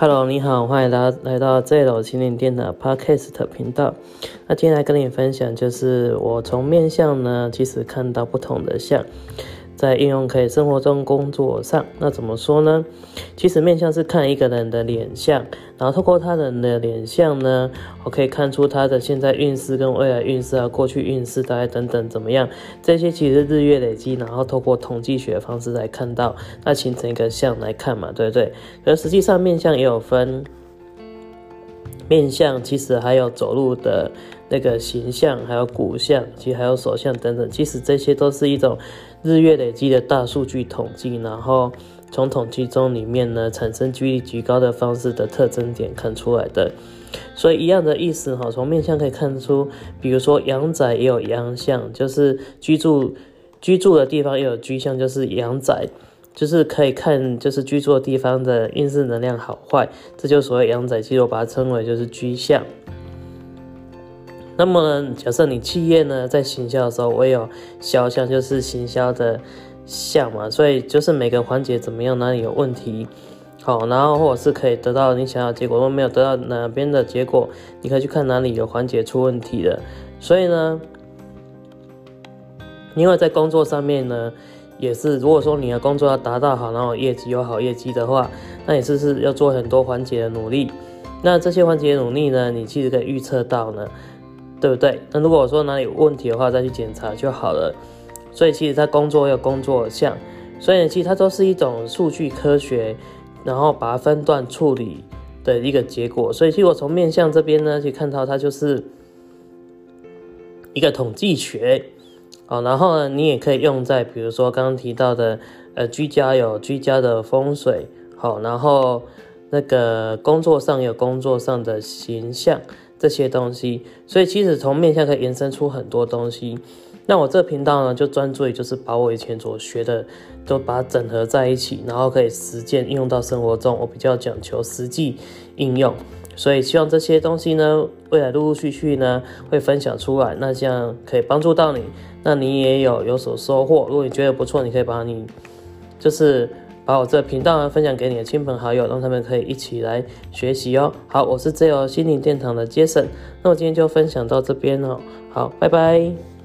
Hello，你好，欢迎大家来到 Z 楼心灵店的 Podcast 频道。那今天来跟你分享，就是我从面相呢，其实看到不同的相。在应用可以生活中、工作上，那怎么说呢？其实面相是看一个人的脸相，然后透过他人的脸相呢，我可以看出他的现在运势跟未来运势啊，过去运势大概等等怎么样。这些其实日月累积，然后透过统计学方式来看到，那形成一个相来看嘛，对不对？而实际上面相也有分，面相其实还有走路的那个形象，还有骨相，其实还有手相等等，其实这些都是一种。日月累积的大数据统计，然后从统计中里面呢产生几率极高的方式的特征点看出来的，所以一样的意思哈，从面相可以看出，比如说阳宅也有阳相，就是居住居住的地方也有居相，就是阳宅，就是可以看就是居住的地方的运势能量好坏，这就所谓阳宅，其实我把它称为就是居相。那么，假设你企业呢在行销的时候，我有销项，就是行销的项嘛，所以就是每个环节怎么样，哪里有问题，好，然后或者是可以得到你想要结果，如果没有得到哪边的结果，你可以去看哪里有环节出问题的。所以呢，因为在工作上面呢，也是如果说你的工作要达到好，然后业绩有好业绩的话，那也是是要做很多环节的努力。那这些环节努力呢，你其实可以预测到呢。对不对？那如果说哪里有问题的话，再去检查就好了。所以其实它工作有工作项，所以其实它都是一种数据科学，然后把它分段处理的一个结果。所以其实我从面相这边呢，去看到它就是一个统计学，哦，然后呢，你也可以用在比如说刚刚提到的，呃，居家有居家的风水，好，然后那个工作上有工作上的形象。这些东西，所以其实从面相可以延伸出很多东西。那我这频道呢，就专注于就是把我以前所学的都把它整合在一起，然后可以实践应用到生活中。我比较讲求实际应用，所以希望这些东西呢，未来陆陆续续呢会分享出来，那这样可以帮助到你，那你也有有所收获。如果你觉得不错，你可以把你就是。把我这频道呢分享给你的亲朋好友，让他们可以一起来学习哦。好，我是自由心灵殿堂的杰森，那我今天就分享到这边哦。好，拜拜。